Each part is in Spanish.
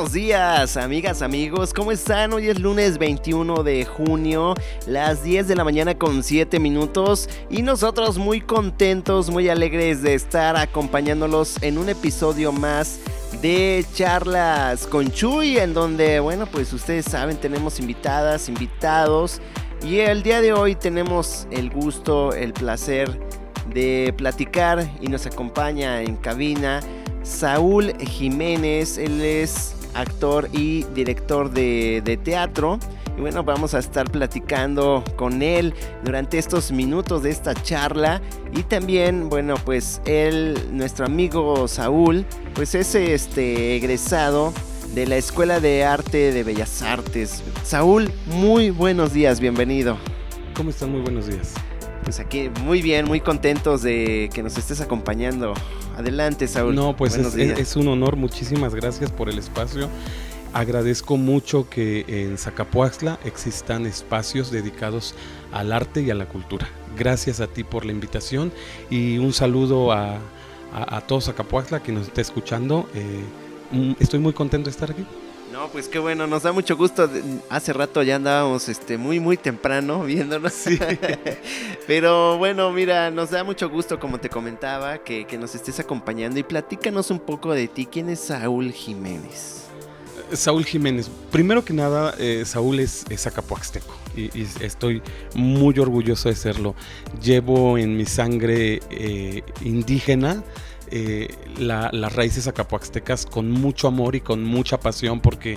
Buenos días, amigas, amigos. ¿Cómo están? Hoy es lunes 21 de junio, las 10 de la mañana con 7 minutos. Y nosotros muy contentos, muy alegres de estar acompañándolos en un episodio más de charlas con Chuy, en donde, bueno, pues ustedes saben, tenemos invitadas, invitados. Y el día de hoy tenemos el gusto, el placer de platicar y nos acompaña en cabina Saúl Jiménez, él es actor y director de, teatro. Y bueno, vamos a estar platicando con él durante estos minutos de esta charla. Y también, bueno, pues él, nuestro amigo Saúl, pues es este egresado de la Escuela de Arte de Bellas Artes. Saúl, muy buenos días, bienvenido. ¿Cómo están? Muy buenos días. Pues aquí muy bien, muy contentos de que nos estés acompañando. Adelante, Saúl. No, pues es, un honor, muchísimas gracias por el espacio. Agradezco mucho que en Zacapuaxla existan espacios dedicados al arte y a la cultura. Gracias a ti por la invitación y un saludo a, a, todos Zacapuaxla que nos esté escuchando. Eh, estoy muy contento de estar aquí. No, pues qué bueno, nos da mucho gusto. Hace rato ya andábamos este, muy, muy temprano viéndonos. Sí. Pero bueno, mira, nos da mucho gusto, como te comentaba, que, nos estés acompañando y platícanos un poco de ti. ¿Quién es Saúl Jiménez? Saúl Jiménez. Primero que nada, eh, Saúl es, es acapuaxteco y, estoy muy orgulloso de serlo. Llevo en mi sangre eh, indígena eh, las raíces acapuaxtecas con mucho amor y con mucha pasión porque,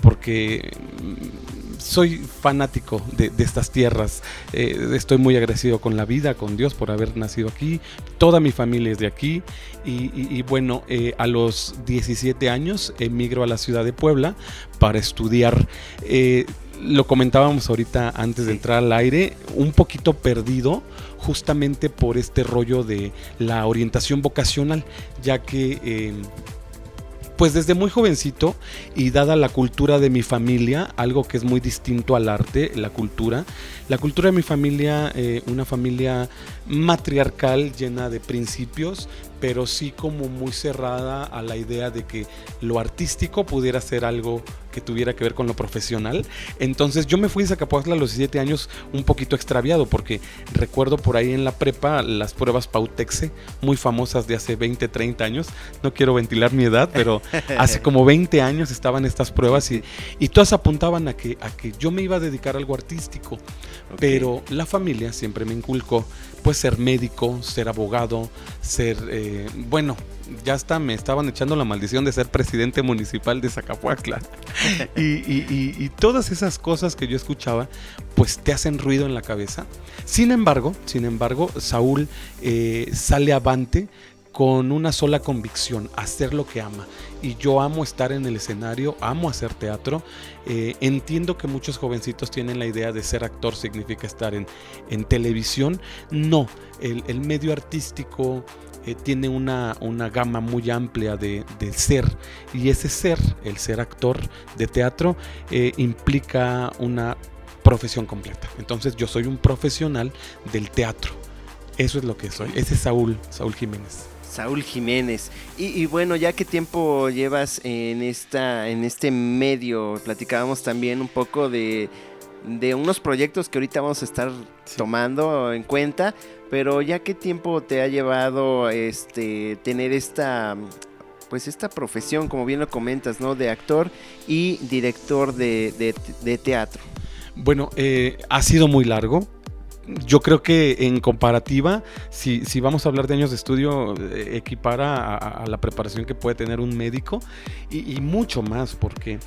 porque mm, soy fanático de, estas tierras. Eh, estoy muy agradecido con la vida, con Dios por haber nacido aquí. Toda mi familia es de aquí. Y, bueno, eh, a los 17 años emigro a la ciudad de Puebla para estudiar lo comentábamos ahorita antes de entrar al aire, un poquito perdido justamente por este rollo de la orientación vocacional, ya que... Eh, pues desde muy jovencito y dada la cultura de mi familia, algo que es muy distinto al arte, la cultura, la cultura de mi familia, eh, una familia matriarcal llena de principios, pero sí como muy cerrada a la idea de que lo artístico pudiera ser algo que tuviera que ver con lo profesional. Entonces yo me fui a Zacapuazla a los 17 años un poquito extraviado porque recuerdo por ahí en la prepa las pruebas Pautexe, muy famosas de hace 20, 30 años. No quiero ventilar mi edad, pero hace como 20 años estaban estas pruebas y, y todas apuntaban a que, a que yo me iba a dedicar a algo artístico. Pero la familia siempre me inculcó pues ser médico, ser abogado, ser, eh, bueno, ya está, me estaban echando la maldición de ser presidente municipal de Zacapuacla. y, todas esas cosas que yo escuchaba, pues te hacen ruido en la cabeza. Sin embargo, sin embargo, Saúl eh, sale avante con una sola convicción, hacer lo que ama. Y yo amo estar en el escenario, amo hacer teatro. Eh, entiendo que muchos jovencitos tienen la idea de ser actor significa estar en, en televisión. No, el, medio artístico eh, tiene una, una, gama muy amplia de, ser. Y ese ser, el ser actor de teatro, eh, implica una profesión completa. Entonces yo soy un profesional del teatro. Eso es lo que soy. Ese es Saúl, Saúl Jiménez. Saúl Jiménez. Y, bueno, ya qué tiempo llevas en esta, en este medio, platicábamos también un poco de, de unos proyectos que ahorita vamos a estar tomando en cuenta, pero ya qué tiempo te ha llevado este tener esta pues esta profesión, como bien lo comentas, ¿no? De actor y director de, teatro. Bueno, eh, ha sido muy largo yo creo que en comparativa, si, si, vamos a hablar de años de estudio, eh, equipara a, la preparación que puede tener un médico y, y, mucho más, porque,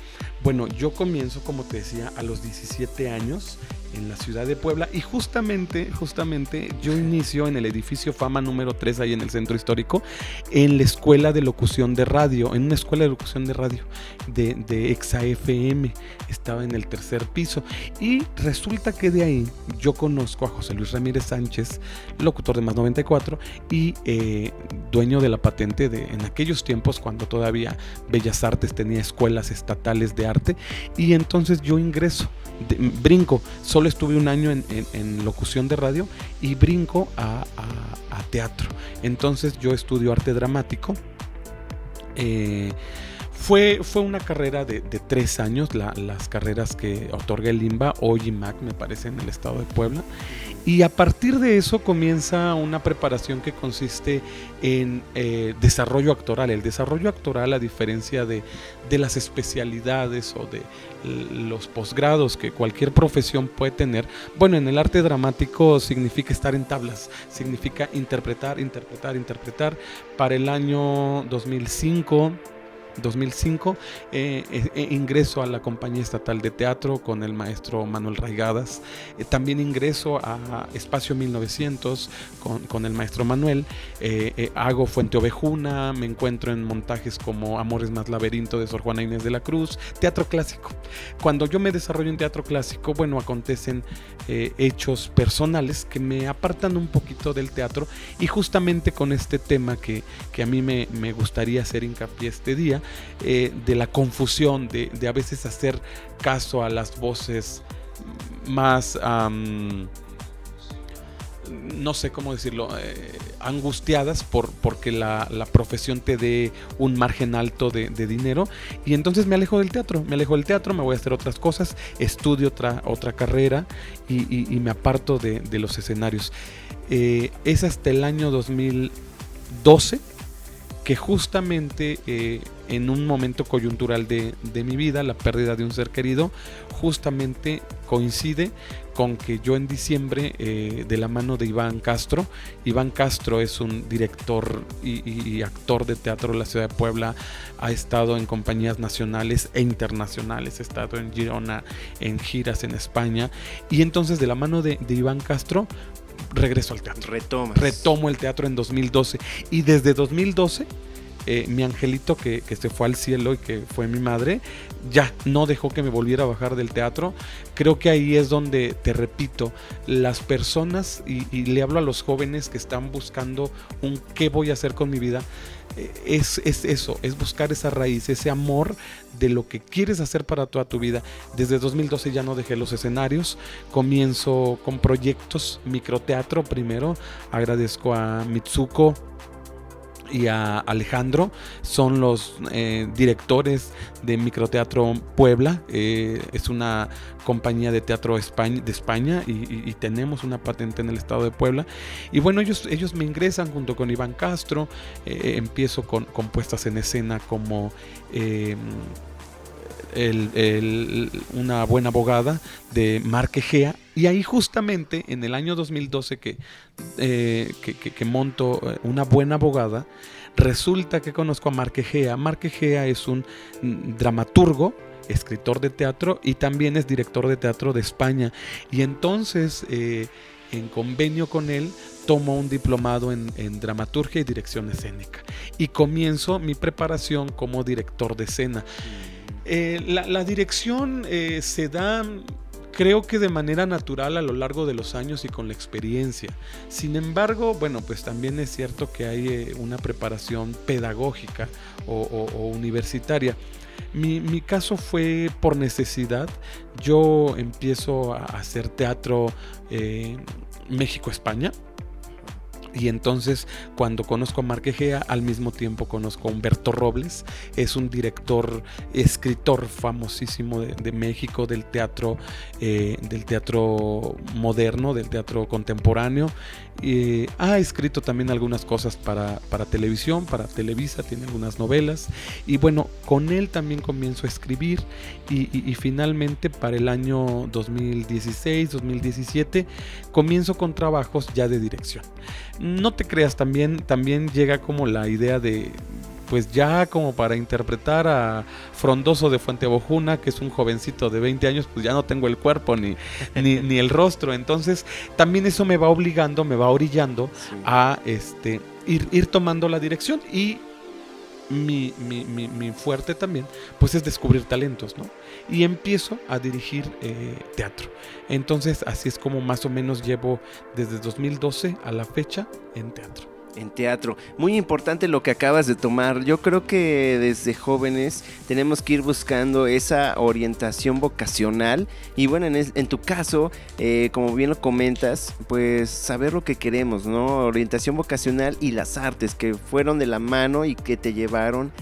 bueno, yo comienzo, como te decía, a los 17 años en la ciudad de Puebla. Y justamente, justamente yo inicio en el edificio Fama número 3 ahí en el centro histórico en la escuela de locución de radio, en una escuela de locución de radio de, de Exa FM, estaba en el tercer piso. Y resulta que de ahí yo conozco a José Luis Ramírez Sánchez, locutor de Más 94 y eh, dueño de la patente de en aquellos tiempos cuando todavía Bellas Artes tenía escuelas estatales de arte. Y entonces yo ingreso, brinco, solo estuve un año en, locución de radio y brinco a, teatro. Entonces yo estudio arte dramático. Eh, Fue, fue una carrera de, tres años, las carreras que otorga el IMBA o IMAC, me parece, en el estado de Puebla. Y a partir de eso comienza una preparación que consiste en eh, desarrollo actoral. El desarrollo actoral, a diferencia de, de las especialidades o de los posgrados que cualquier profesión puede tener, bueno, en el arte dramático significa estar en tablas, significa interpretar, interpretar, interpretar. Para el año 2005 2005 eh, eh, eh, ingreso a la compañía estatal de teatro con el maestro Manuel Raigadas. también ingreso a Espacio 1900 con, el maestro Manuel. hago Fuente Ovejuna, me encuentro en montajes como Amores más laberinto de Sor Juana Inés de la Cruz, teatro clásico. Cuando yo me desarrollo en teatro clásico, bueno, acontecen hechos personales que me apartan un poquito del teatro y justamente con este tema que, que a mí me, me gustaría hacer hincapié este día, eh, de la confusión, de, a veces hacer caso a las voces más, no sé cómo decirlo, eh, angustiadas por, porque la, profesión te dé un margen alto de, dinero. Y entonces me alejo del teatro, me alejo del teatro, me voy a hacer otras cosas, estudio otra, otra carrera y, me aparto de, los escenarios. Eh, es hasta el año 2012 que justamente en un momento coyuntural de, mi vida, la pérdida de un ser querido, justamente coincide con que yo en diciembre, eh, de la mano de Iván Castro, Iván Castro es un director y, actor de teatro de la ciudad de Puebla, ha estado en compañías nacionales e internacionales, ha estado en Girona, en giras en España, y entonces de la mano de, de Iván Castro, regreso al teatro. Retomo el teatro en 2012. Y desde 2012, eh, mi angelito que, se fue al cielo y que fue mi madre, ya no dejó que me volviera a bajar del teatro. Creo que ahí es donde, te repito, las personas, y, le hablo a los jóvenes que están buscando un qué voy a hacer con mi vida, eh, es, es, eso, es buscar esa raíz, ese amor de lo que quieres hacer para toda tu vida. Desde 2012 ya no dejé los escenarios, comienzo con proyectos, microteatro primero, agradezco a Mitsuko y a Alejandro son los eh, directores de Microteatro Puebla. Eh, es una compañía de teatro de España y, tenemos una patente en el estado de Puebla. Y bueno, ellos, ellos me ingresan junto con Iván Castro. Eh, empiezo con, con, puestas en escena como una buena abogada de Marquegea. Y ahí justamente en el año 2012 eh, que, que, monto eh, una buena abogada, resulta que conozco a Marquegea. Marquegea es un mm, dramaturgo, escritor de teatro y también es director de teatro de España. Y entonces, eh, en convenio con él, tomo un diplomado en, dramaturgia y dirección escénica. Y comienzo mi preparación como director de escena. Eh, la, dirección eh, se da creo que de manera natural a lo largo de los años y con la experiencia. Sin embargo, bueno, pues también es cierto que hay eh, una preparación pedagógica o, universitaria. Mi, caso fue por necesidad. Yo empiezo a hacer teatro México-España y entonces cuando conozco a Marquegea, al mismo tiempo conozco a Humberto Robles, es un director, escritor famosísimo de, México del teatro, eh, del teatro moderno, del teatro contemporáneo. ha escrito también algunas cosas para, para televisión, para Televisa, tiene algunas novelas. Y bueno, con él también comienzo a escribir y finalmente para el año 2016, 2017, comienzo con trabajos ya de dirección no te creas, también, también llega como la idea de, pues ya como para interpretar a Frondoso de Fuente Bojuna, que es un jovencito de 20 años, pues ya no tengo el cuerpo ni, ni, el rostro. Entonces, también eso me va obligando, me va orillando a este, ir, ir tomando la dirección y mi, mi, fuerte también, pues es descubrir talentos, ¿no? Y empiezo a dirigir eh, teatro. Entonces, así es como más o menos llevo desde 2012 a la fecha en teatro en teatro. Muy importante lo que acabas de tomar. Yo creo que desde jóvenes tenemos que ir buscando esa orientación vocacional y bueno, en, tu caso, eh, como bien lo comentas, pues saber lo que queremos, ¿no? Orientación vocacional y las artes que fueron de la mano y que te llevaron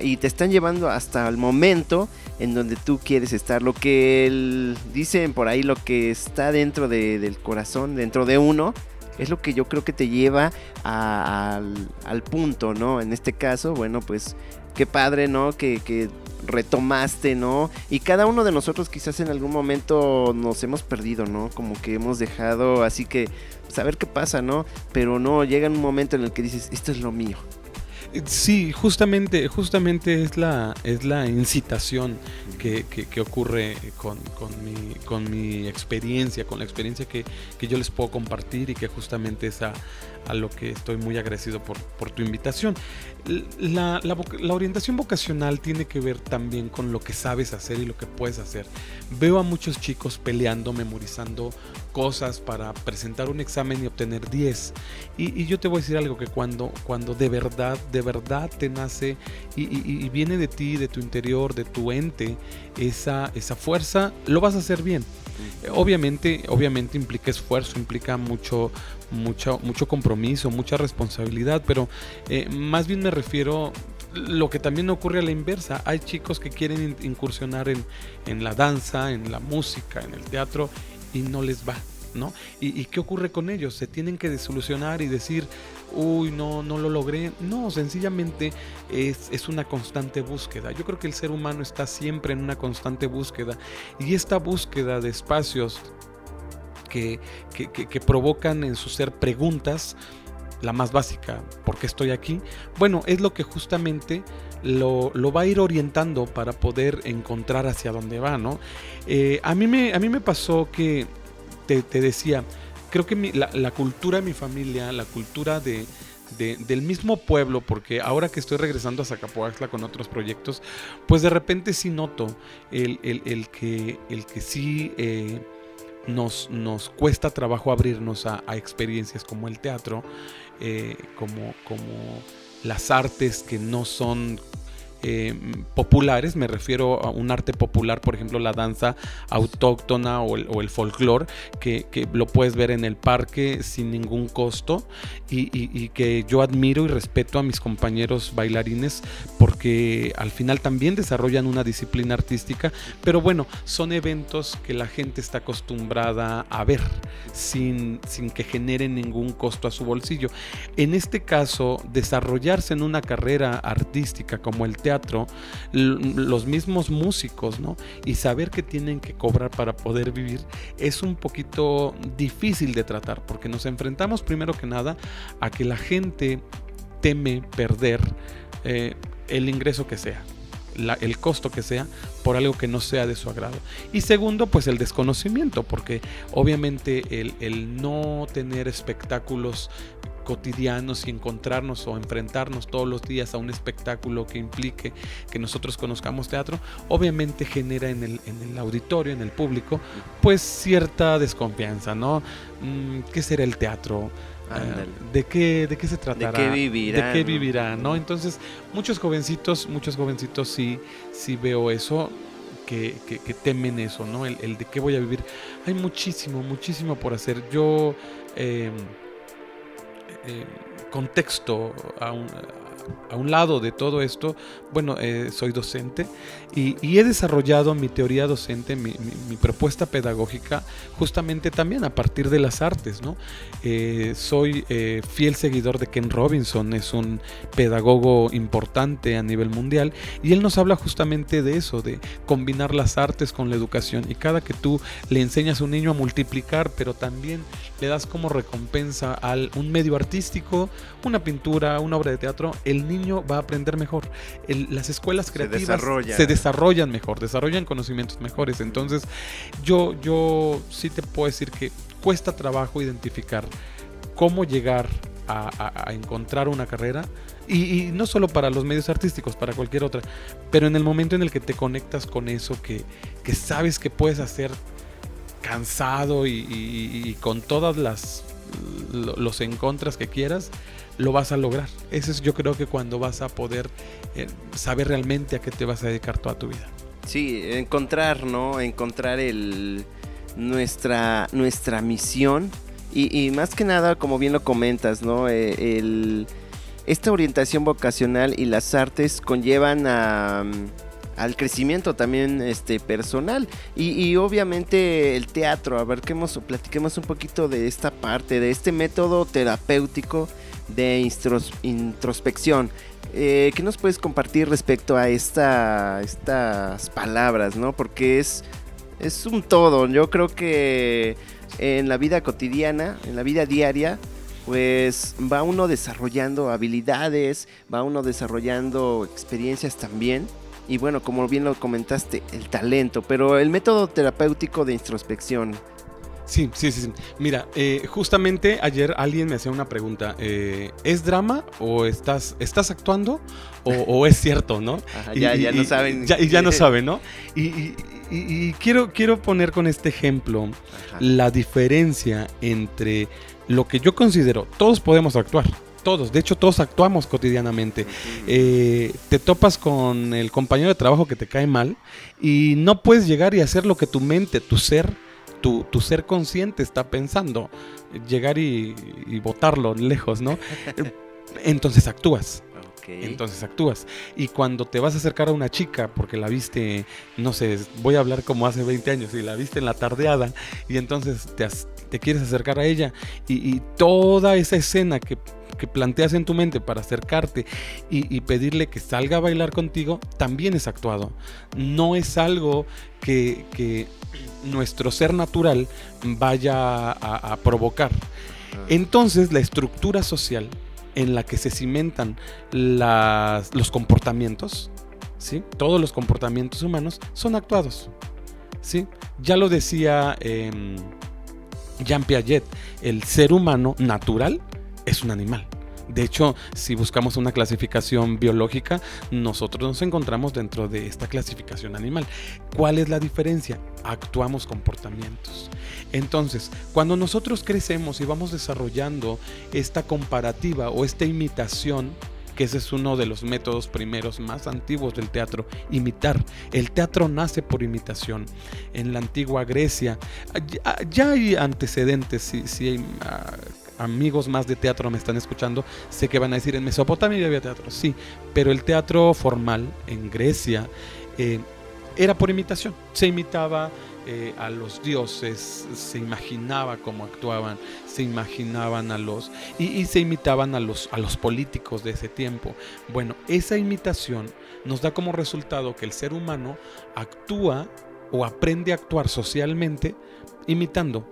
y te están llevando hasta el momento en donde tú quieres estar. Lo que dicen por ahí, lo que está dentro del corazón, dentro de uno, es lo que yo creo que te lleva al, al, punto, ¿no? En este caso, bueno, pues qué padre, ¿no? Que, que, retomaste, ¿no? Y cada uno de nosotros quizás en algún momento nos hemos perdido, ¿no? Como que hemos dejado, así que saber qué pasa, ¿no? Pero no, llega un momento en el que dices, esto es lo mío. Sí, justamente, justamente es la, es la incitación que, ocurre con, mi, con mi experiencia, con la experiencia que, yo les puedo compartir y que justamente es a, lo que estoy muy agradecido por, por tu invitación. La, la, orientación vocacional tiene que ver también con lo que sabes hacer y lo que puedes hacer. Veo a muchos chicos peleando, memorizando cosas para presentar un examen y obtener 10. Y, yo te voy a decir algo que cuando, cuando de verdad, de verdad te nace y, viene de ti, de tu interior, de tu ente, esa, esa fuerza, lo vas a hacer bien. Obviamente, obviamente implica esfuerzo, implica mucho, mucho, mucho compromiso, mucha responsabilidad, pero eh, más bien me refiero lo que también ocurre a la inversa. Hay chicos que quieren incursionar en, en la danza, en la música, en el teatro y no les va. ¿No? ¿Y, qué ocurre con ellos? Se tienen que desolucionar y decir, uy, no, no lo logré. No, sencillamente es, es, una constante búsqueda. Yo creo que el ser humano está siempre en una constante búsqueda y esta búsqueda de espacios que, que, provocan en su ser preguntas, la más básica, ¿por qué estoy aquí? Bueno, es lo que justamente lo, lo, va a ir orientando para poder encontrar hacia dónde va, ¿no? Eh, a, mí me, a mí me pasó que te, decía, creo que la, cultura de mi familia, la cultura de, del mismo pueblo, porque ahora que estoy regresando a Zacapoaxtla con otros proyectos, pues de repente sí noto el, que, el que sí eh, nos, nos cuesta trabajo abrirnos a, experiencias como el teatro, eh, como, como las artes que no son eh, populares, me refiero a un arte popular, por ejemplo la danza autóctona o el, o folclore, que, lo puedes ver en el parque sin ningún costo y, que yo admiro y respeto a mis compañeros bailarines porque al final también desarrollan una disciplina artística, pero bueno, son eventos que la gente está acostumbrada a ver sin, sin que generen ningún costo a su bolsillo. En este caso, desarrollarse en una carrera artística como el teatro, los mismos músicos, ¿no? Y saber que tienen que cobrar para poder vivir es un poquito difícil de tratar, porque nos enfrentamos primero que nada a que la gente teme perder eh, el ingreso que sea. el costo que sea por algo que no sea de su agrado. Y segundo, pues el desconocimiento, porque obviamente el, el no tener espectáculos cotidianos y encontrarnos o enfrentarnos todos los días a un espectáculo que implique que nosotros conozcamos teatro, obviamente genera en el, en el auditorio, en el público, pues cierta desconfianza, ¿no? Mm, ¿Qué será el teatro? Eh, ¿De qué, ¿De qué se tratará? ¿De qué vivirá? ¿De qué vivirá? ¿no? Entonces, muchos jovencitos, muchos jovencitos sí, sí veo eso. Que, temen eso, ¿no? El, de qué voy a vivir. Hay muchísimo, muchísimo por hacer. Yo eh, eh, contexto a un, a un lado de todo esto, bueno, eh, soy docente y, he desarrollado mi teoría docente, mi, propuesta pedagógica, justamente también a partir de las artes, ¿no? Eh, soy eh, fiel seguidor de Ken Robinson, es un pedagogo importante a nivel mundial y él nos habla justamente de eso, de combinar las artes con la educación y cada que tú le enseñas a un niño a multiplicar, pero también le das como recompensa a un medio artístico, una pintura, una obra de teatro, el niño va a aprender mejor. las escuelas creativas se, desarrollan mejor, desarrollan conocimientos mejores. Entonces, yo, yo sí te puedo decir que cuesta trabajo identificar cómo llegar a, encontrar una carrera. Y, no solo para los medios artísticos, para cualquier otra. Pero en el momento en el que te conectas con eso, que, que sabes que puedes hacer cansado y, con todas las los encontras que quieras, lo vas a lograr. Ese es yo creo que cuando vas a poder eh, saber realmente a qué te vas a dedicar toda tu vida. Sí, encontrar, ¿no? Encontrar el, nuestra, nuestra misión y, más que nada, como bien lo comentas, ¿no? Eh, el esta orientación vocacional y las artes conllevan a, al crecimiento también este, personal y, obviamente el teatro, a ver que platiquemos un poquito de esta parte, de este método terapéutico de introspección. Eh, ¿Qué nos puedes compartir respecto a esta, estas palabras, no? Porque es, es un todo. Yo creo que en la vida cotidiana, en la vida diaria, pues va uno desarrollando habilidades, va uno desarrollando experiencias también. Y bueno, como bien lo comentaste, el talento, pero el método terapéutico de introspección. Sí, sí, sí. Mira, eh, justamente ayer alguien me hacía una pregunta. Eh, ¿Es drama o estás, estás actuando o, es cierto, no? ya, ya no saben. y ya no saben, ¿no? Y, quiero, quiero poner con este ejemplo la diferencia entre lo que yo considero, todos podemos actuar, todos, de hecho todos actuamos cotidianamente. Eh, te topas con el compañero de trabajo que te cae mal y no puedes llegar y hacer lo que tu mente, tu ser, tu, ser consciente está pensando, llegar y, y botarlo lejos, ¿no? Entonces actúas. Entonces actúas. Y cuando te vas a acercar a una chica, porque la viste, no sé, voy a hablar como hace 20 años, y la viste en la tardeada, y entonces te, te quieres acercar a ella, y, toda esa escena que, planteas en tu mente para acercarte y, pedirle que salga a bailar contigo, también es actuado. No es algo que, nuestro ser natural vaya a provocar. Entonces la estructura social en la que se cimentan los comportamientos, ¿sí? todos los comportamientos humanos son actuados. ¿sí? Ya lo decía em, Jean Piaget, el ser humano natural es un animal. De hecho, si buscamos una clasificación biológica, nosotros nos encontramos dentro de esta clasificación animal. ¿Cuál es la diferencia? Actuamos comportamientos. Entonces, cuando nosotros crecemos y vamos desarrollando esta comparativa o esta imitación, que ese es uno de los métodos primeros más antiguos del teatro, imitar. El teatro nace por imitación. En la antigua Grecia ya, hay antecedentes, si, si hay ah, amigos más de teatro me están escuchando, sé que van a decir en Mesopotamia había teatro, sí, pero el teatro formal en Grecia eh, era por imitación, se imitaba eh, a los dioses, se imaginaba cómo actuaban, se imaginaban a los y, se imitaban a los, a los políticos de ese tiempo. Bueno, esa imitación nos da como resultado que el ser humano actúa o aprende a actuar socialmente imitando.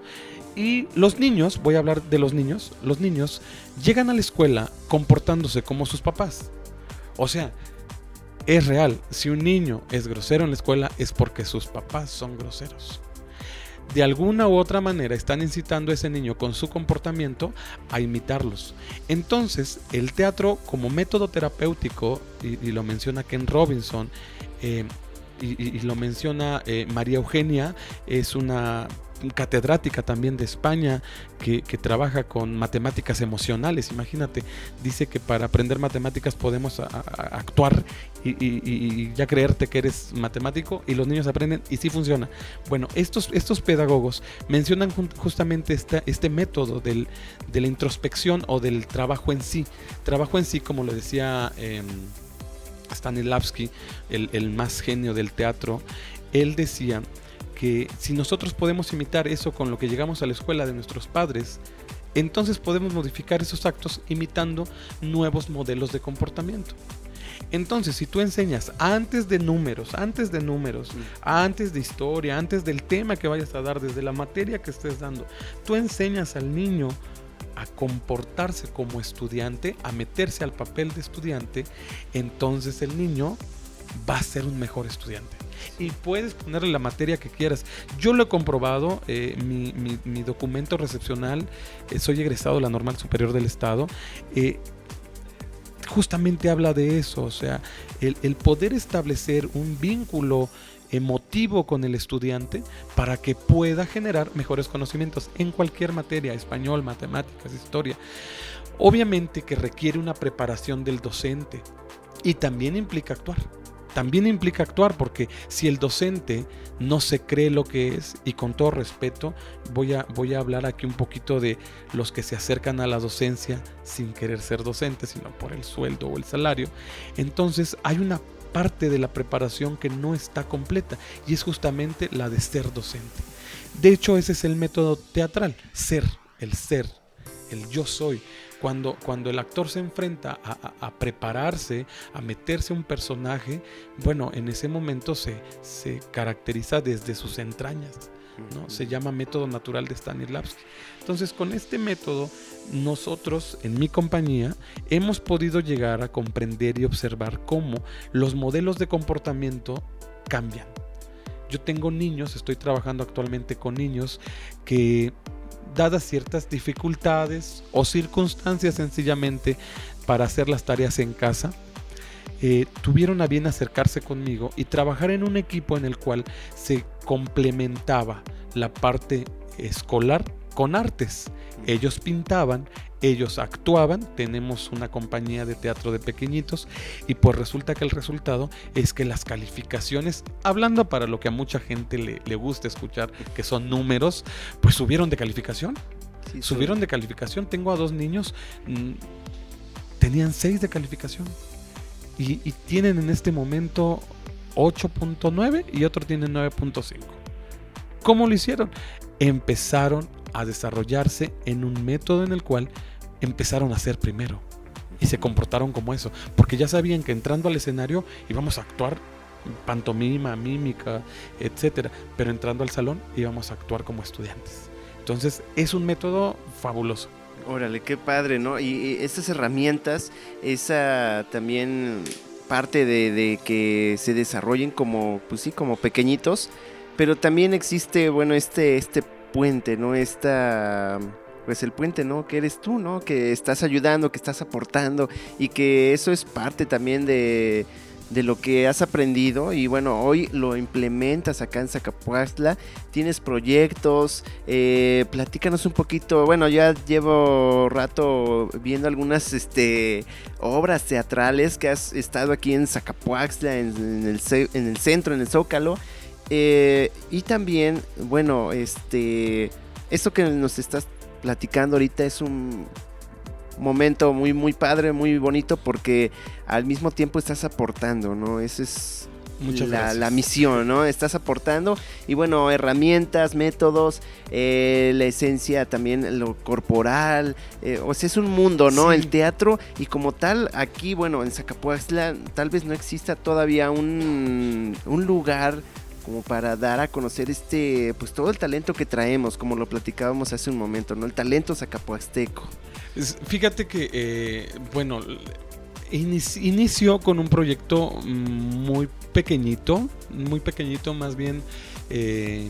Y los niños, voy a hablar de los niños, los niños llegan a la escuela comportándose como sus papás. O sea, es real, si un niño es grosero en la escuela es porque sus papás son groseros. De alguna u otra manera están incitando a ese niño con su comportamiento a imitarlos. Entonces, el teatro como método terapéutico, y, lo menciona Ken Robinson, eh, y, lo menciona eh, María Eugenia, es una catedrática también de España que, trabaja con matemáticas emocionales. Imagínate, dice que para aprender matemáticas podemos actuar y, ya creerte que eres matemático y los niños aprenden y sí funciona. Bueno, estos, estos pedagogos mencionan justamente este, método del, de la introspección o del trabajo en sí. Trabajo en sí, como lo decía... Eh, Stanislavski, el, más genio del teatro, él decía que si nosotros podemos imitar eso con lo que llegamos a la escuela de nuestros padres, entonces podemos modificar esos actos imitando nuevos modelos de comportamiento. Entonces, si tú enseñas antes de números, antes de números, antes de historia, antes del tema que vayas a dar, desde la materia que estés dando, tú enseñas al niño a comportarse como estudiante, a meterse al papel de estudiante, entonces el niño va a ser un mejor estudiante y puedes ponerle la materia que quieras. Yo lo he comprobado, eh, mi, documento recepcional, eh, soy egresado de la Normal Superior del Estado. Eh, justamente habla de eso, o sea, el, el poder establecer un vínculo emotivo con el estudiante para que pueda generar mejores conocimientos en cualquier materia, español, matemáticas, historia. Obviamente que requiere una preparación del docente y también implica actuar también implica actuar, porque si el docente no se cree lo que es, y con todo respeto, voy a, voy a hablar aquí un poquito de los que se acercan a la docencia sin querer ser docentes, sino por el sueldo o el salario, entonces hay una parte de la preparación que no está completa y es justamente la de ser docente. De hecho, ese es el método teatral, ser, el ser, el yo soy. Cuando, cuando el actor se enfrenta a, prepararse, a meterse un personaje, bueno, en ese momento se, se caracteriza desde sus entrañas. ¿no? Se llama método natural de Stanislavski. Entonces, con este método, nosotros en mi compañía hemos podido llegar a comprender y observar cómo los modelos de comportamiento cambian. Yo tengo niños, estoy trabajando actualmente con niños que dadas ciertas dificultades o circunstancias sencillamente para hacer las tareas en casa, eh, tuvieron a bien acercarse conmigo y trabajar en un equipo en el cual se complementaba la parte escolar con artes. Ellos pintaban, ellos actuaban, tenemos una compañía de teatro de pequeñitos y pues resulta que el resultado es que las calificaciones, hablando para lo que a mucha gente le, gusta escuchar, que son números, pues subieron de calificación. subieron de calificación. Tengo a dos niños, mm, tenían seis de calificación y, y tienen en este momento 8.9 y otro tiene 9.5. ¿Cómo lo hicieron? Empezaron a desarrollarse en un método en el cual empezaron a ser primero. Y se comportaron como eso. Porque ya sabían que entrando al escenario íbamos a actuar pantomima, mímica, etcétera. Pero entrando al salón íbamos a actuar como estudiantes. Entonces es un método fabuloso. Órale, qué padre, ¿no? Y, estas herramientas, esa también parte de, de, que se desarrollen como, pues sí, como pequeñitos, pero también existe, bueno, este, este puente, ¿no? Esta pues el puente, ¿no? Que eres tú, ¿no? Que estás ayudando, que estás aportando y que eso es parte también de, de lo que has aprendido y bueno, hoy lo implementas acá en Zacapuastla, tienes proyectos, eh, platícanos un poquito, bueno, ya llevo rato viendo algunas este, obras teatrales que has estado aquí en Zacapuastla, en, el, en el centro, en el Zócalo, eh, y también, bueno, este, esto que nos estás platicando ahorita es un momento muy, muy padre, muy bonito, porque al mismo tiempo estás aportando, ¿no? Esa es la, misión, ¿no? Estás aportando y bueno, herramientas, métodos, eh, la esencia también, lo corporal, eh, o sea, es un mundo, ¿no? El teatro y como tal, aquí, bueno, en Zacapuazla tal vez no exista todavía un, un lugar como para dar a conocer este, pues todo el talento que traemos, como lo platicábamos hace un momento, ¿no? El talento zacapuasteco. Fíjate que, eh, bueno, inició con un proyecto muy pequeñito, muy pequeñito más bien. Eh,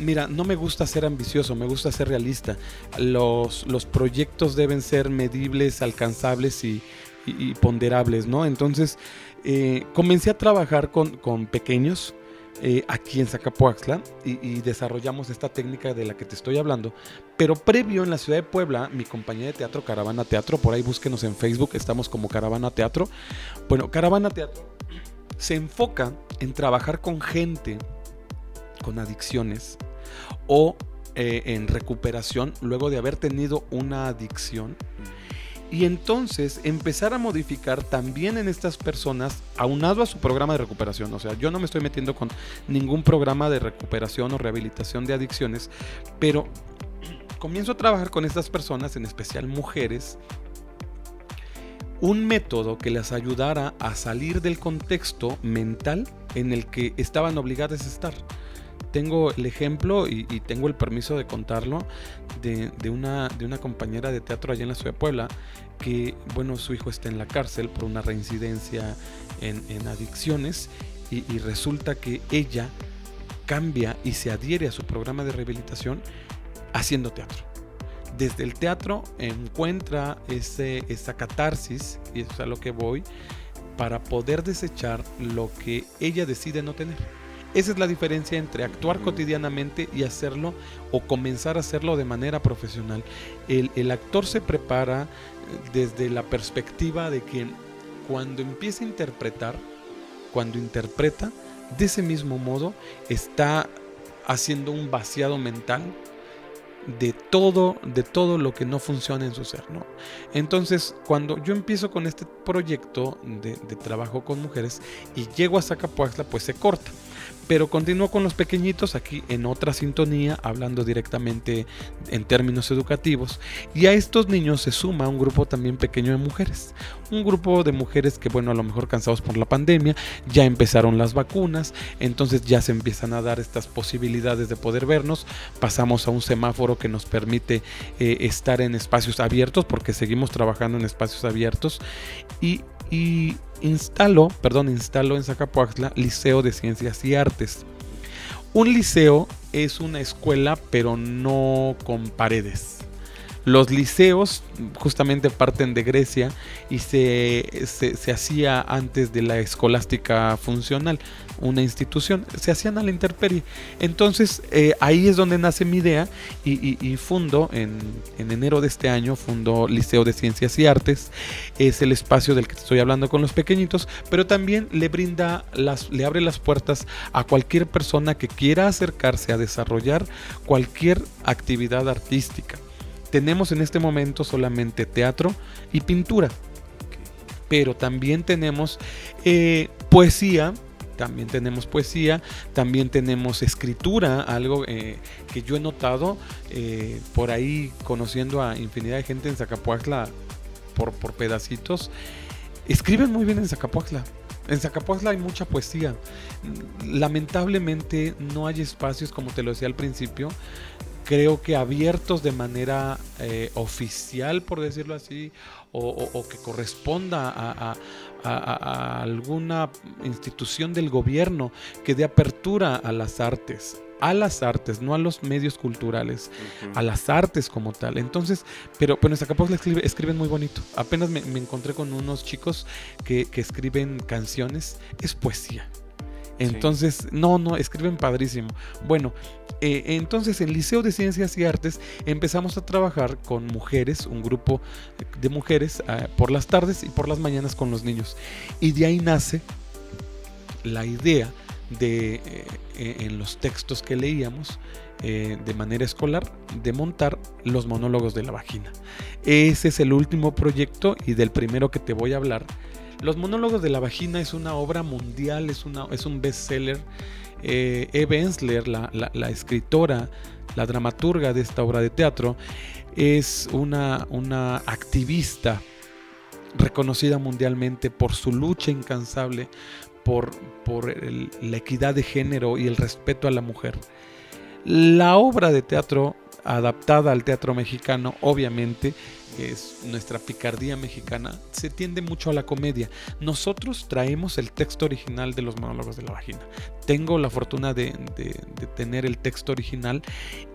mira, no me gusta ser ambicioso, me gusta ser realista. Los, los proyectos deben ser medibles, alcanzables y, y ponderables, ¿no? Entonces, eh, comencé a trabajar con, pequeños eh, aquí en Zacapoaxtla y, desarrollamos esta técnica de la que te estoy hablando. Pero previo en la ciudad de Puebla, mi compañía de teatro, Caravana Teatro, por ahí búsquenos en Facebook, estamos como Caravana Teatro. Bueno, Caravana Teatro se enfoca en trabajar con gente con adicciones o eh, en recuperación luego de haber tenido una adicción y entonces empezar a modificar también en estas personas, aunado a su programa de recuperación. O sea, yo no me estoy metiendo con ningún programa de recuperación o rehabilitación de adicciones, pero comienzo a trabajar con estas personas, en especial mujeres, un método que les ayudara a salir del contexto mental en el que estaban obligadas a estar tengo el ejemplo y, tengo el permiso de contarlo de, una, compañera de teatro allá en la ciudad de Puebla que, bueno, su hijo está en la cárcel por una reincidencia en, adicciones y, resulta que ella cambia y se adhiere a su programa de rehabilitación haciendo teatro. Desde el teatro encuentra ese, esa catarsis, y es a lo que voy, para poder desechar lo que ella decide no tener. Esa es la diferencia entre actuar cotidianamente y hacerlo o comenzar a hacerlo de manera profesional. El, actor se prepara eh, desde la perspectiva de que cuando empieza a interpretar, cuando interpreta, de ese mismo modo está haciendo un vaciado mental de todo, de todo lo que no funciona en su ser, ¿no? Entonces, cuando yo empiezo con este proyecto de, de trabajo con mujeres y llego a Zacapuaxla, pues se corta pero continúo con los pequeñitos aquí en otra sintonía, hablando directamente en términos educativos. Y a estos niños se suma un grupo también pequeño de mujeres. Un grupo de mujeres que, bueno, a lo mejor cansados por la pandemia, ya empezaron las vacunas, entonces ya se empiezan a dar estas posibilidades de poder vernos. Pasamos a un semáforo que nos permite eh, estar en espacios abiertos, porque seguimos trabajando en espacios abiertos. Y y instaló, perdón, instaló en Zacapuaxla Liceo de Ciencias y Artes. Un liceo es una escuela, pero no con paredes. Los liceos justamente parten de Grecia y se, se, hacía antes de la escolástica funcional, una institución, se hacían a la intemperie. Entonces eh, ahí es donde nace mi idea y, fundo en, en, enero de este año, fundo Liceo de Ciencias y Artes, es el espacio del que estoy hablando con los pequeñitos, pero también le brinda, las, le abre las puertas a cualquier persona que quiera acercarse a desarrollar cualquier actividad artística tenemos en este momento solamente teatro y pintura. Pero también tenemos eh, poesía, también tenemos poesía, también tenemos escritura, algo eh, que yo he notado eh, por ahí conociendo a infinidad de gente en Zacapuaxla por, por pedacitos. Escriben muy bien en Zacapuaxla. En Zacapuaxla hay mucha poesía. Lamentablemente no hay espacios, como te lo decía al principio, creo que abiertos de manera eh, oficial, por decirlo así, o, que corresponda a, alguna institución del gobierno que dé apertura a las artes a las artes, no a los medios culturales, a las artes como tal. Entonces, pero, pero en Zacapox escribe, escriben muy bonito. Apenas me, encontré con unos chicos que, que escriben canciones, es poesía. Entonces, no, no, escriben padrísimo. Bueno, eh, entonces en Liceo de Ciencias y Artes empezamos a trabajar con mujeres, un grupo de mujeres ah, por las tardes y por las mañanas con los niños. Y de ahí nace la idea de, eh, eh, en los textos que leíamos, de manera escolar, de montar los monólogos de la vagina. Ese es el último proyecto y del primero que te voy a hablar los monólogos de la vagina es una obra mundial, es, un bestseller. Eh, Eve Ensler, la, escritora, la dramaturga de esta obra de teatro, es una, activista reconocida mundialmente por su lucha incansable por la equidad de género y el respeto a la mujer. La obra de teatro adaptada al teatro mexicano, obviamente, es nuestra picardía mexicana, se tiende mucho a la comedia. Nosotros traemos el texto original de los monólogos de la vagina. Tengo la fortuna de, tener el texto original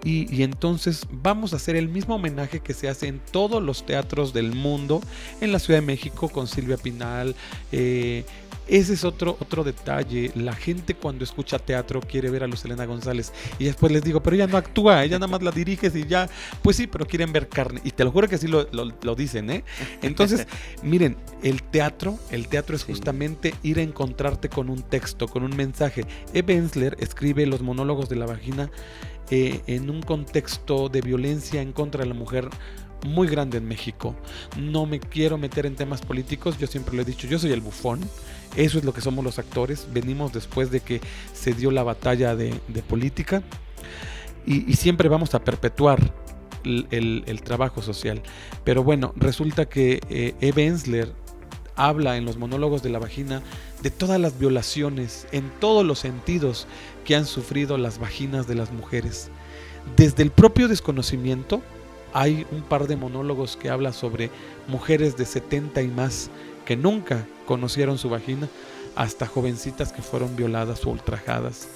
y, entonces vamos a hacer el mismo homenaje que se hace en todos los teatros del mundo, en la Ciudad de México con Silvia Pinal, eh, ese es otro, otro detalle. La gente cuando escucha teatro quiere ver a Luz Elena González. Y después les digo, pero ella no actúa, ella nada más la diriges y ya. Pues sí, pero quieren ver carne. Y te lo juro que así lo, dicen, ¿eh? Entonces, miren, el teatro, el teatro es justamente ir a encontrarte con un texto, con un mensaje. Eve Ensler escribe los monólogos de la vagina eh, en un contexto de violencia en contra de la mujer muy grande en México. No me quiero meter en temas políticos, yo siempre lo he dicho, yo soy el bufón. Eso es lo que somos los actores. Venimos después de que se dio la batalla de, política y, siempre vamos a perpetuar el, trabajo social. Pero bueno, resulta que eh, Eve habla en los monólogos de la vagina de todas las violaciones en todos los sentidos que han sufrido las vaginas de las mujeres. Desde el propio desconocimiento, hay un par de monólogos que habla sobre mujeres de 70 y más que nunca conocieron su vagina, hasta jovencitas que fueron violadas o ultrajadas.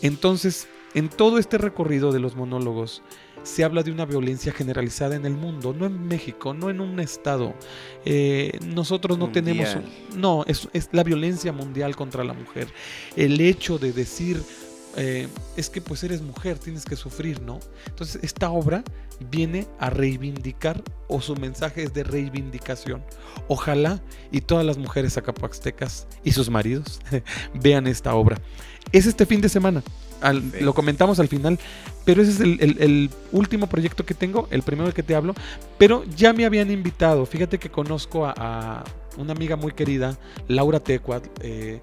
Entonces, en todo este recorrido de los monólogos, se habla de una violencia generalizada en el mundo, no en México, no en un estado. Eh, nosotros no tenemos... no, es, es la violencia mundial contra la mujer. El hecho de decir eh, es que pues eres mujer, tienes que sufrir, ¿no? Entonces esta obra viene a reivindicar o su mensaje es de reivindicación. Ojalá y todas las mujeres acapuaxtecas y sus maridos vean esta obra. Es este fin de semana, lo comentamos al final, pero ese es el, último proyecto que tengo, el primero del que te hablo, pero ya me habían invitado, fíjate que conozco a, una amiga muy querida, Laura Tecuat, eh,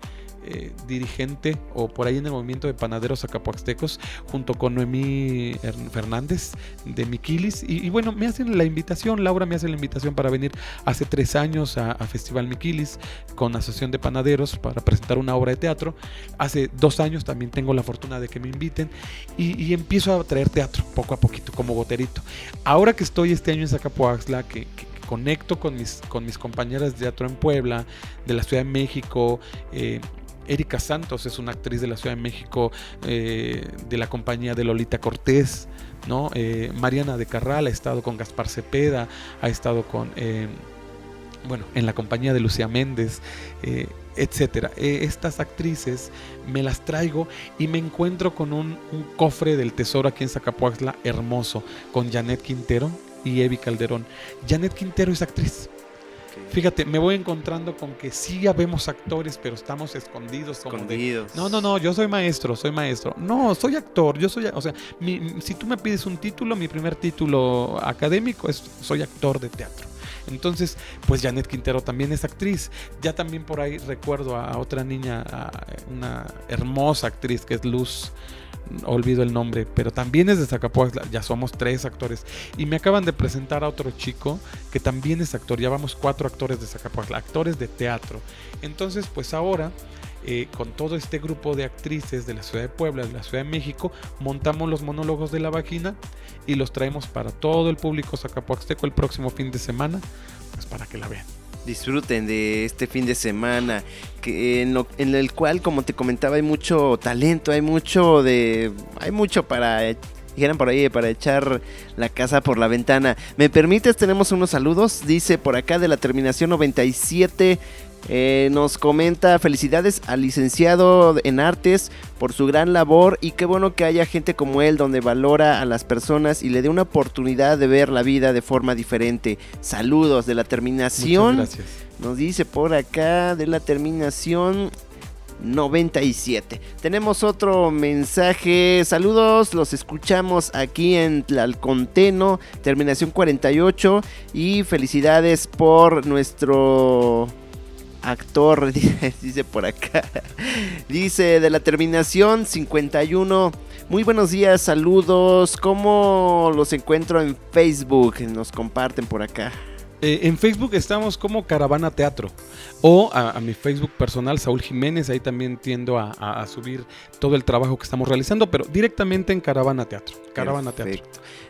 eh, dirigente o por ahí en el movimiento de panaderos acapuaxtecos junto con Noemí Fernández de Miquilis. Y, bueno me hacen la invitación Laura me hace la invitación para venir hace tres años a, Festival Miquilis con Asociación de Panaderos para presentar una obra de teatro. Hace dos años también tengo la fortuna de que me inviten y, empiezo a traer teatro poco a poquito como goterito. Ahora que estoy este año en Zacapoaxla que, conecto con mis, con mis compañeras de teatro en Puebla, de la Ciudad de México, eh, Erika Santos es una actriz de la Ciudad de México eh, de la compañía de Lolita Cortés, ¿no? Eh, Mariana de Carral ha estado con Gaspar Cepeda, ha estado con, eh, bueno, en la compañía de Lucía Méndez, etcétera. estas actrices me las traigo y me encuentro con un, cofre del tesoro aquí en Zacapuaxla hermoso, con Janet Quintero y Evi Calderón. Janet Quintero es actriz. Fíjate, me voy encontrando con que sí vemos actores, pero estamos escondidos. escondidos. no, no, no, yo soy maestro, soy maestro. No, soy actor, yo soy, o sea, si tú me pides un título, mi primer título académico es soy actor de teatro. Entonces, pues Janet Quintero también es actriz. Ya también por ahí recuerdo a otra niña, a una hermosa actriz que es Luz olvido el nombre, pero también es de Zacapuaxla, ya somos tres actores. Y me acaban de presentar a otro chico que también es actor, ya vamos cuatro actores de Zacapuaxla, actores de teatro. Entonces, pues ahora, eh, con todo este grupo de actrices de la ciudad de Puebla, de la ciudad de México, montamos los monólogos de la vagina y los traemos para todo el público zacapuaxteco el próximo fin de semana, pues para que la vean disfruten de este fin de semana, que en, el cual, como te comentaba, hay mucho talento, hay mucho de, hay mucho para dijeran por ahí, para echar la casa por la ventana. ¿Me permites? Tenemos unos saludos. Dice por acá de la terminación 97. Eh, nos comenta felicidades al licenciado en artes por su gran labor y qué bueno que haya gente como él donde valora a las personas y le dé una oportunidad de ver la vida de forma diferente. Saludos de la terminación. gracias. Nos dice por acá de la terminación 97. Tenemos otro mensaje. Saludos, los escuchamos aquí en Tlalconteno, terminación 48. Y felicidades por nuestro actor, dice por acá. Dice de la terminación 51. Muy buenos días, saludos. ¿Cómo los encuentro en Facebook? Nos comparten por acá. Eh, en Facebook estamos como Caravana Teatro o a, mi Facebook personal, Saúl Jiménez, ahí también tiendo a, subir todo el trabajo que estamos realizando, pero directamente en Caravana Teatro. Caravana Teatro.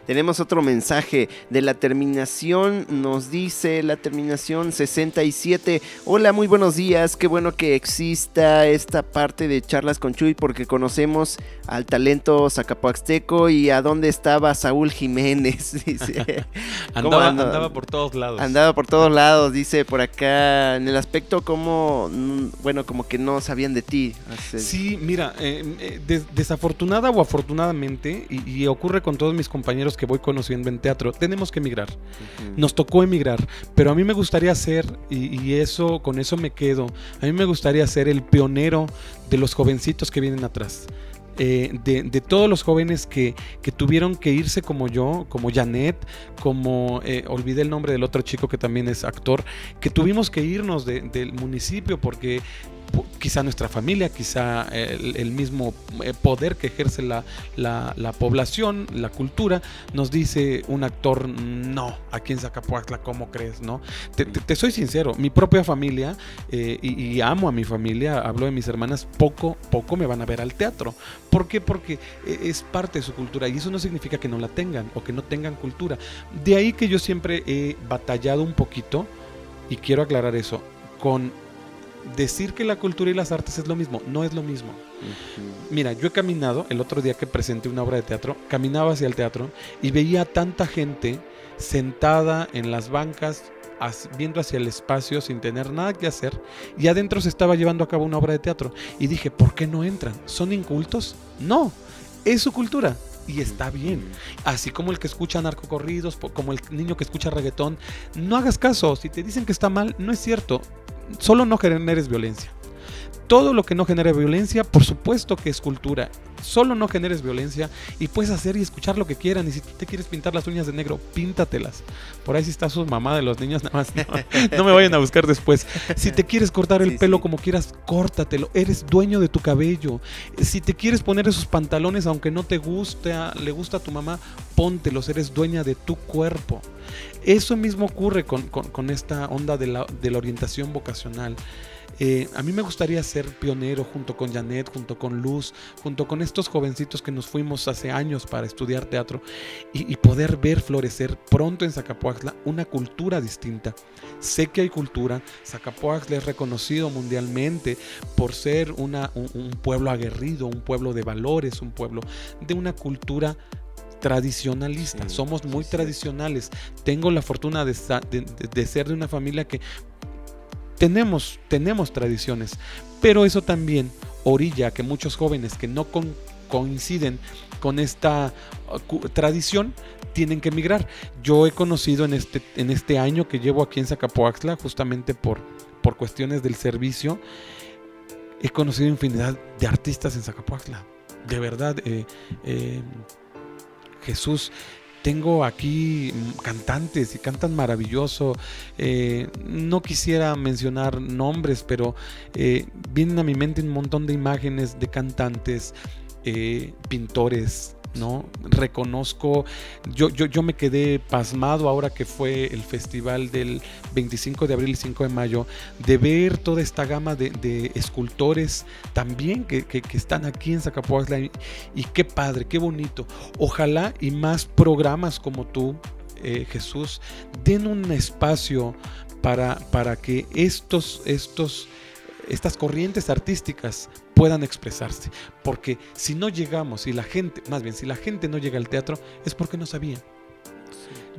Tenemos otro mensaje de la terminación, nos dice la terminación 67. Hola, muy buenos días, qué bueno que exista esta parte de charlas con Chuy porque conocemos al talento zacapoaxteco y a dónde estaba Saúl Jiménez. Dice. andaba, andaba por todos lados. Andaba por todos lados, dice por acá, en el aspecto como, mm, bueno, como que no sabían de ti. Sí, mira, eh, eh, desafortunada o afortunadamente, y ocurre con todos mis compañeros que voy conociendo en teatro, tenemos que emigrar. Nos tocó emigrar, pero a mí me gustaría ser, y, eso, con eso me quedo, a mí me gustaría ser el pionero de los jovencitos que vienen atrás. Eh, de, todos los jóvenes que, tuvieron que irse como yo, como Janet, como eh, olvidé el nombre del otro chico que también es actor, que tuvimos que irnos del municipio porque quizá nuestra familia, quizá el, mismo eh, poder que ejerce la, la, población, la cultura, nos dice un actor, no, aquí en Zacapuaxla, ¿cómo crees? no Te, soy sincero, mi propia familia, eh, y, amo a mi familia, hablo de mis hermanas, poco, poco me van a ver al teatro. ¿Por qué? Porque eh, es parte de su cultura y eso no significa que no la tengan o que no tengan cultura. De ahí que yo siempre he batallado un poquito, y quiero aclarar eso, con decir que la cultura y las artes es lo mismo, no es lo mismo. Mira, yo he caminado, el otro día que presenté una obra de teatro, caminaba hacia el teatro y veía tanta gente sentada en las bancas viendo hacia el espacio sin tener nada que hacer y adentro se estaba llevando a cabo una obra de teatro. Y dije, ¿por qué no entran? ¿Son incultos? No, es su cultura y está bien. Así como el que escucha narcocorridos, como el niño que escucha reggaetón, no hagas caso. Si te dicen que está mal, no es cierto. Solo no generes violencia. Todo lo que no genere violencia, por supuesto que es cultura. Solo no generes violencia y puedes hacer y escuchar lo que quieran. Y si te quieres pintar las uñas de negro, píntatelas. Por ahí si está su mamá de los niños, nada más no, me vayan a buscar después. Si te quieres cortar el pelo como quieras, córtatelo. Eres dueño de tu cabello. Si te quieres poner esos pantalones, aunque no te guste, le gusta a tu mamá, póntelos. Eres dueña de tu cuerpo. Eso mismo ocurre con, esta onda de la, de la orientación vocacional. Eh, a mí me gustaría ser pionero junto con Janet, junto con Luz, junto con estos jovencitos que nos fuimos hace años para estudiar teatro y, poder ver florecer pronto en Zacapoaxtla una cultura distinta. Sé que hay cultura, Zacapoaxtla es reconocido mundialmente por ser una, un, pueblo aguerrido, un pueblo de valores, un pueblo de una cultura tradicionalista, somos muy tradicionales. Tengo la fortuna de, ser de una familia que tenemos, tenemos tradiciones, pero eso también orilla que muchos jóvenes que no coinciden con esta uh, tradición tienen que emigrar. Yo he conocido en este, en este año que llevo aquí en Zacapoaxtla, justamente por, por cuestiones del servicio, he conocido infinidad de artistas en Zacapoaxtla. De verdad, eh, eh, Jesús tengo aquí cantantes y cantan maravilloso. Eh, no quisiera mencionar nombres, pero eh, vienen a mi mente un montón de imágenes de cantantes, eh, pintores, ¿no? Reconozco, yo, yo, yo me quedé pasmado ahora que fue el festival del 25 de abril y 5 de mayo, de ver toda esta gama de, escultores también que, están aquí en Zacapoaxtla y, qué padre, qué bonito. Ojalá y más programas como tú, eh, Jesús, den un espacio para, para que estos, estos estas corrientes artísticas puedan expresarse. Porque si no llegamos, y la gente, más bien, si la gente no llega al teatro, es porque no sabía.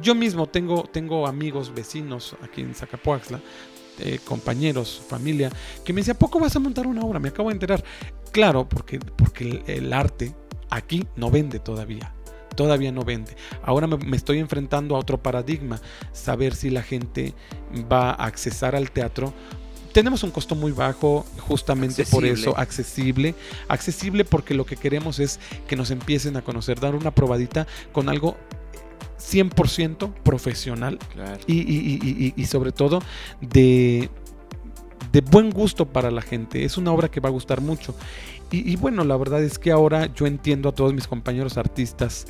Yo mismo tengo, tengo amigos, vecinos aquí en Zacapuaxla, eh, compañeros, familia, que me decía, poco vas a montar una obra? Me acabo de enterar. Claro, porque, porque el, arte aquí no vende todavía todavía no vende. Ahora me, me, estoy enfrentando a otro paradigma, saber si la gente va a accesar al teatro tenemos un costo muy bajo, justamente por eso, accesible. Accesible porque lo que queremos es que nos empiecen a conocer, dar una probadita con algo 100% profesional y, sobre todo de, de buen gusto para la gente. Es una obra que va a gustar mucho. Y, bueno, la verdad es que ahora yo entiendo a todos mis compañeros artistas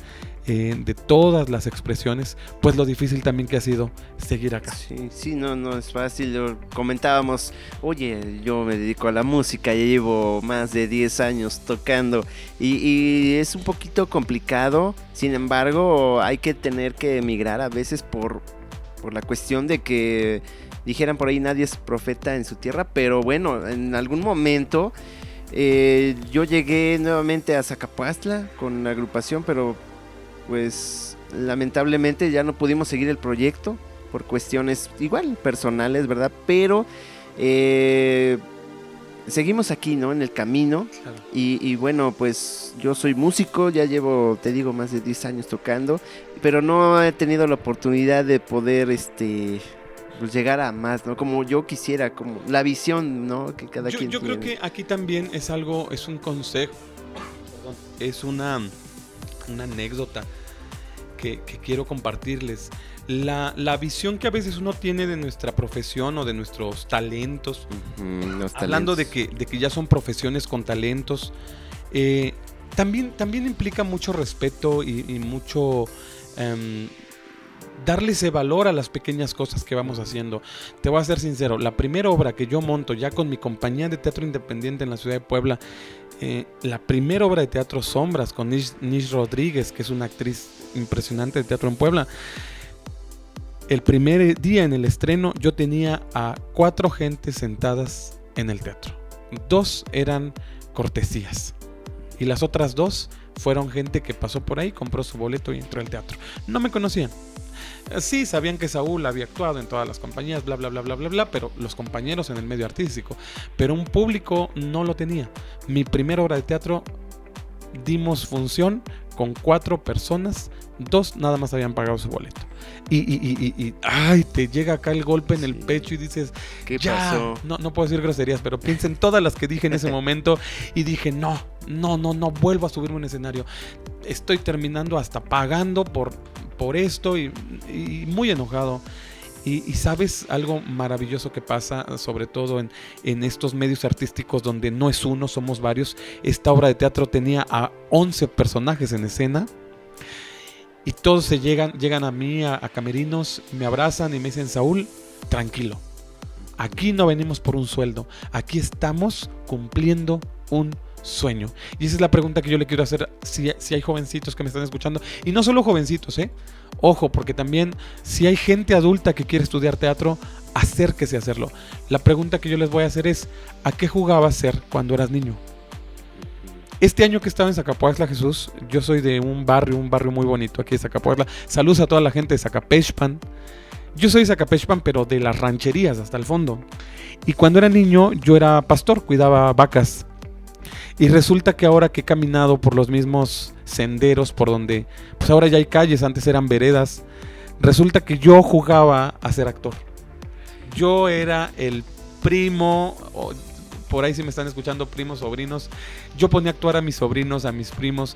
eh, de todas las expresiones, pues lo difícil también que ha sido seguir acá. Sí, sí, no, no es fácil. Comentábamos, oye, yo me dedico a la música, ya llevo más de 10 años tocando y, es un poquito complicado. Sin embargo, hay que tener que emigrar a veces por, por la cuestión de que dijeran por ahí nadie es profeta en su tierra, pero bueno, en algún momento... Eh, yo llegué nuevamente a Zacapuastla con la agrupación, pero pues lamentablemente ya no pudimos seguir el proyecto por cuestiones igual personales, ¿verdad? Pero eh, seguimos aquí, ¿no? En el camino. Y, bueno, pues yo soy músico, ya llevo, te digo, más de 10 años tocando, pero no he tenido la oportunidad de poder, este, pues llegar a más, ¿no? Como yo quisiera, como la visión, ¿no? Que cada yo, quien Yo creo que aquí también es algo, es un consejo, es una, una anécdota que, quiero compartirles. La, visión que a veces uno tiene de nuestra profesión o de nuestros talentos, hablando De, que, de que ya son profesiones con talentos, eh, también, también implica mucho respeto y, mucho... Em, darle ese valor a las pequeñas cosas que vamos haciendo. Te voy a ser sincero, la primera obra que yo monto ya con mi compañía de teatro independiente en la ciudad de Puebla eh, la primera obra de teatro Sombras con Nish, Rodríguez, que es una actriz impresionante de teatro en Puebla. El primer día en el estreno yo tenía a cuatro gentes sentadas en el teatro. Dos eran cortesías y las otras dos fueron gente que pasó por ahí, compró su boleto y entró al teatro. No me conocían. Sí, sabían que Saúl había actuado en todas las compañías, bla, bla, bla, bla, bla, bla, pero los compañeros en el medio artístico. Pero un público no lo tenía. Mi primera obra de teatro dimos función con cuatro personas, dos nada más habían pagado su boleto. Y, y, y, y- y, ay, te llega acá el golpe en el Sí. pecho y dices, ¿Qué ya, pasó? No, no puedo decir groserías, pero piensa en todas las que dije en ese momento y dije, no, no, no, no vuelvo a subirme a un escenario. Estoy terminando hasta pagando por, por esto y, muy enojado. Y, sabes algo maravilloso que pasa, sobre todo en, en estos medios artísticos donde no es uno, somos varios. Esta obra de teatro tenía a 11 personajes en escena. Y todos se llegan, llegan a mí, a, a camerinos, me abrazan y me dicen, Saúl, tranquilo. Aquí no venimos por un sueldo. Aquí estamos cumpliendo un sueño. Y esa es la pregunta que yo le quiero hacer si, si hay jovencitos que me están escuchando. Y no solo jovencitos, ¿eh? Ojo, porque también si hay gente adulta que quiere estudiar teatro, acérquese a hacerlo. La pregunta que yo les voy a hacer es, ¿a qué jugabas ser cuando eras niño? Este año que estaba en Zacapuazla, Jesús, yo soy de un barrio, un barrio muy bonito aquí de Zacapuazla. Saludos a toda la gente de Zacapechpan. Yo soy de Zacapechpan, pero de las rancherías hasta el fondo. Y cuando era niño, yo era pastor, cuidaba vacas. Y resulta que ahora que he caminado por los mismos senderos, por donde, pues ahora ya hay calles, antes eran veredas, resulta que yo jugaba a ser actor. Yo era el primo, por ahí si me están escuchando primos, sobrinos, yo ponía a actuar a mis sobrinos, a mis primos.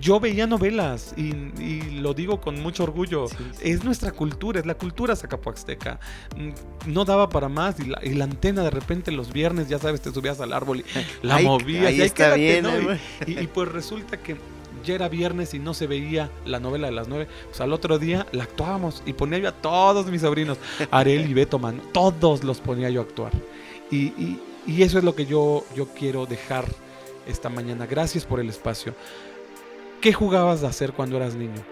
Yo veía novelas y, y lo digo con mucho orgullo. Sí, sí. Es nuestra cultura, es la cultura zacapuaxteca. Mm, No daba para más y la, y la antena de repente los viernes, ya sabes, te subías al árbol y la Ahí- movías. ahí y está quédate, bien, ¿no? ¿no? Y- pues resulta que ya era viernes y no se veía la novela de las nueve. Pues al otro día la actuábamos y ponía yo a todos mis sobrinos, Arel y Beto, man, todos los ponía yo a actuar. Y, y- y eso es lo que yo, yo quiero dejar esta mañana. Gracias por el espacio. ¿Qué jugabas a hacer cuando eras niño?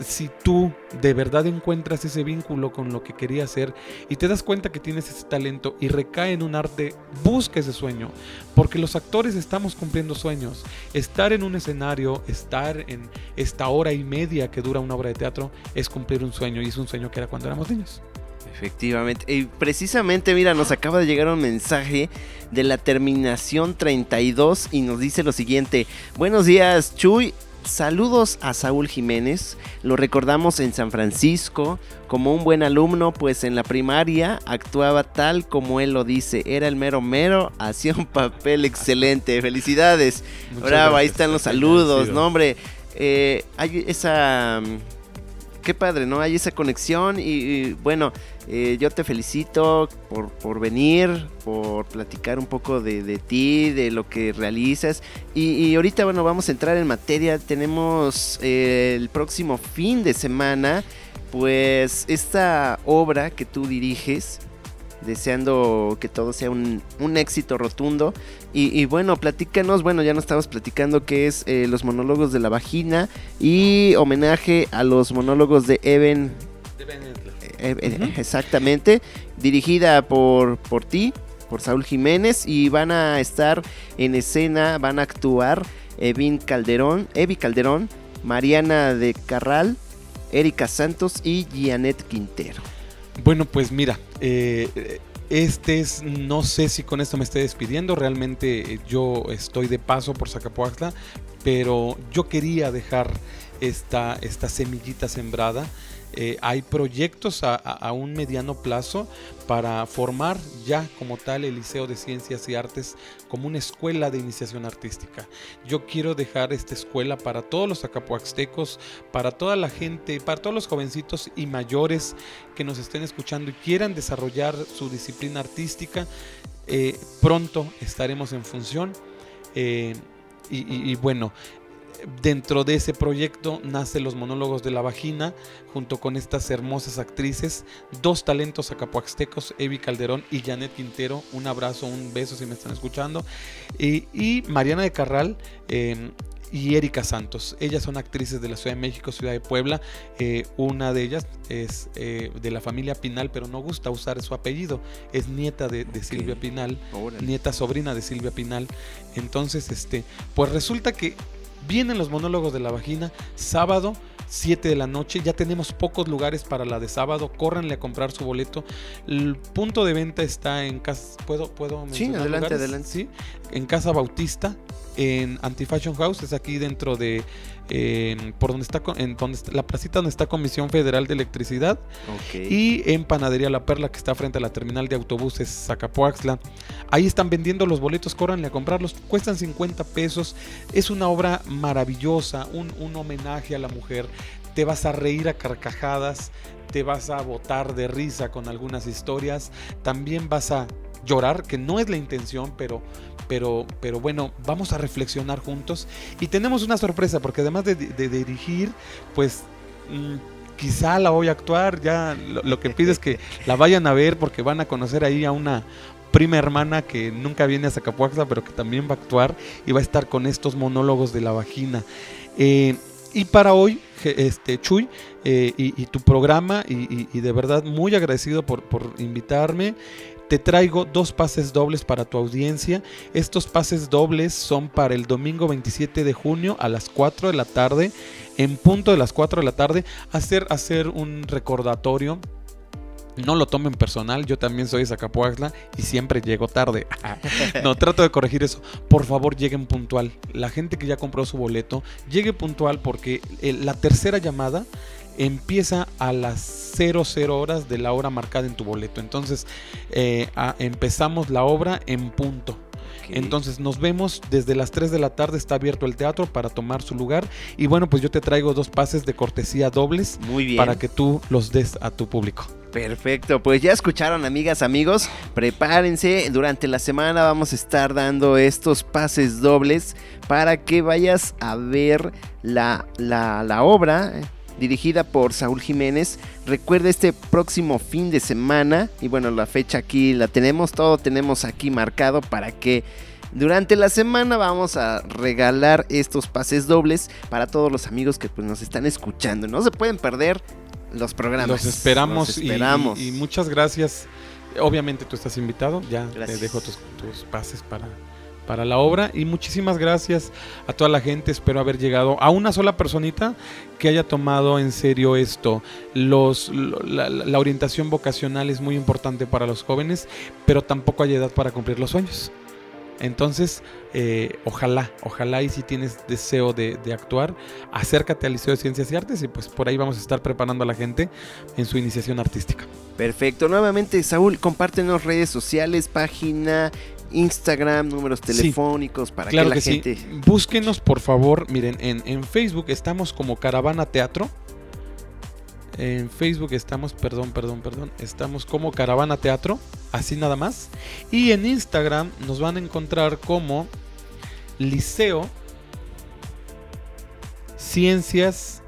Si tú de verdad encuentras ese vínculo con lo que querías hacer y te das cuenta que tienes ese talento y recae en un arte, busca ese sueño. Porque los actores estamos cumpliendo sueños. Estar en un escenario, estar en esta hora y media que dura una obra de teatro, es cumplir un sueño. Y es un sueño que era cuando éramos niños. Efectivamente. Y precisamente, mira, nos acaba de llegar un mensaje de la terminación 32 y nos dice lo siguiente. Buenos días, Chuy. Saludos a Saúl Jiménez. Lo recordamos en San Francisco como un buen alumno, pues en la primaria actuaba tal como él lo dice. Era el mero mero, hacía un papel excelente. Felicidades. Muchas Bravo, ahí están los saludos. ¿no, hombre? Eh, hay esa... mm, Qué padre, ¿no? Hay esa conexión y, y, bueno, eh, yo te felicito por, por venir, por platicar un poco de, de ti, de lo que realizas. Y, y ahorita, bueno, vamos a entrar en materia. Tenemos eh, el próximo fin de semana, pues esta obra que tú diriges, deseando que todo sea un, un éxito rotundo. Y, y bueno, platícanos, bueno, ya nos estabas platicando que es eh, los monólogos de la vagina y homenaje a los monólogos de Eben, eh, eh, exactamente, dirigida por, por ti, por Saúl Jiménez, y van a estar en escena, van a actuar Evin Calderón, Evi Calderón, Mariana de Carral, Erika Santos y Gianet Quintero. Bueno, pues mira, eh, este es, no sé si con esto me estoy despidiendo, realmente yo estoy de paso por Zacapuaxtla, pero yo quería dejar esta, esta semillita sembrada. Eh, hay proyectos a, un mediano plazo para formar ya como tal el Liceo de Ciencias y Artes como una escuela de iniciación artística. Yo quiero dejar esta escuela para todos los acapuaxtecos, para toda la gente, para todos los jovencitos y mayores que nos estén escuchando y quieran desarrollar su disciplina artística. Eh, pronto estaremos en función. Eh, y bueno, dentro de ese proyecto nace Los Monólogos de la Vagina, junto con estas hermosas actrices, dos talentos acapuaxtecos, Evi Calderón y Janet Quintero. Un abrazo, un beso si me están escuchando. Y, y Mariana de Carral. eh, y Erika Santos. Ellas son actrices de la Ciudad de México, Ciudad de Puebla. Eh, una de ellas es eh, de la familia Pinal, pero no gusta usar su apellido. Es nieta de, de Silvia Pinal nieta sobrina de Silvia Pinal. Entonces, este, pues resulta que vienen los monólogos de la vagina sábado 7 de la noche. Ya tenemos pocos lugares para la de sábado. Córranle a comprar su boleto. El punto de venta está en casa. ¿Puedo, puedo Sí, adelante, adelante. Sí, en Casa Bautista, en Anti-Fashion House, es aquí dentro de por donde está, en donde la placita donde está Comisión Federal de Electricidad y en Panadería La Perla que está frente a la terminal de autobuses Zacapoaxla. Ahí están vendiendo los boletos, córranle a comprarlos, cuestan 50 pesos. Es una obra maravillosa, un, un homenaje a la mujer. Te vas a reír a carcajadas, te vas a botar de risa con algunas historias, también vas a llorar, que no es la intención, pero, pero, pero bueno, vamos a reflexionar juntos. Y tenemos una sorpresa, porque además de, dirigir, pues mm, quizá la voy a actuar, ya lo, que pido es que la vayan a ver porque van a conocer ahí a una prima hermana que nunca viene a Zacapuaxa, pero que también va a actuar y va a estar con estos monólogos de la vagina. Eh, y para hoy, este, Chuy, eh, y, tu programa, y, de verdad muy agradecido por, por invitarme. Te traigo dos pases dobles para tu audiencia. Estos pases dobles son para el domingo 27 de junio a las 4 de la tarde. En punto de las 4 de la tarde, hacer, hacer un recordatorio no lo tomen personal, yo también soy de Zacapuaxla y siempre llego tarde. no, trato de corregir eso. Por favor, lleguen puntual. La gente que ya compró su boleto, llegue puntual porque la tercera llamada empieza a las 00 horas de la hora marcada en tu boleto. Entonces eh, empezamos la obra en punto. Entonces nos vemos desde las 3 de la tarde, está abierto el teatro para tomar su lugar. Y bueno, pues yo te traigo dos pases de cortesía dobles para que tú los des a tu público. Perfecto, pues ya escucharon amigas, amigos, prepárense, durante la semana vamos a estar dando estos pases dobles para que vayas a ver la, la, la obra dirigida por Saúl Jiménez. Recuerda este próximo fin de semana, y bueno, la fecha aquí la tenemos, todo tenemos aquí marcado para que durante la semana vamos a regalar estos pases dobles para todos los amigos que pues, nos están escuchando. No se pueden perder los programas. Los esperamos, Y, muchas gracias. Obviamente tú estás invitado, ya te dejo tus pases para para la obra y muchísimas gracias a toda la gente. Espero haber llegado a una sola personita que haya tomado en serio esto. Los, la, orientación vocacional es muy importante para los jóvenes, pero tampoco hay edad para cumplir los sueños. Entonces, eh, ojalá, ojalá y si tienes deseo de, de, actuar, acércate al Liceo de Ciencias y Artes y pues por ahí vamos a estar preparando a la gente en su iniciación artística. Perfecto, nuevamente Saúl, compártenos redes sociales, página, Instagram, números telefónicos para que la gente. Búsquenos, por favor. Miren, en, Facebook estamos como Caravana Teatro. En Facebook estamos, perdón, perdón, perdón, estamos como Caravana Teatro, así nada más. Y en Instagram nos van a encontrar como Liceo Ciencias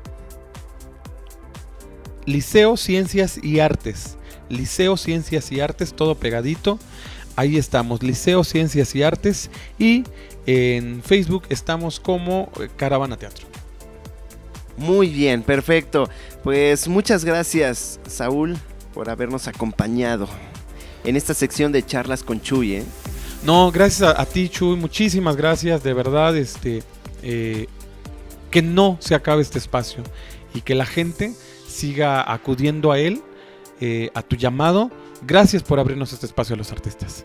Liceo Ciencias y Artes. Liceo Ciencias y Artes, todo pegadito. Ahí estamos, Liceo Ciencias y Artes y en Facebook estamos como eh, Caravana Teatro. Muy bien, perfecto. Pues muchas gracias, Saúl, por habernos acompañado en esta sección de charlas con Chuy. ¿eh? No, gracias a, ti, Chuy. Muchísimas gracias, de verdad. Este, eh, que no se acabe este espacio y que la gente siga acudiendo a él, a tu llamado Gracias por abrirnos este espacio a los artistas.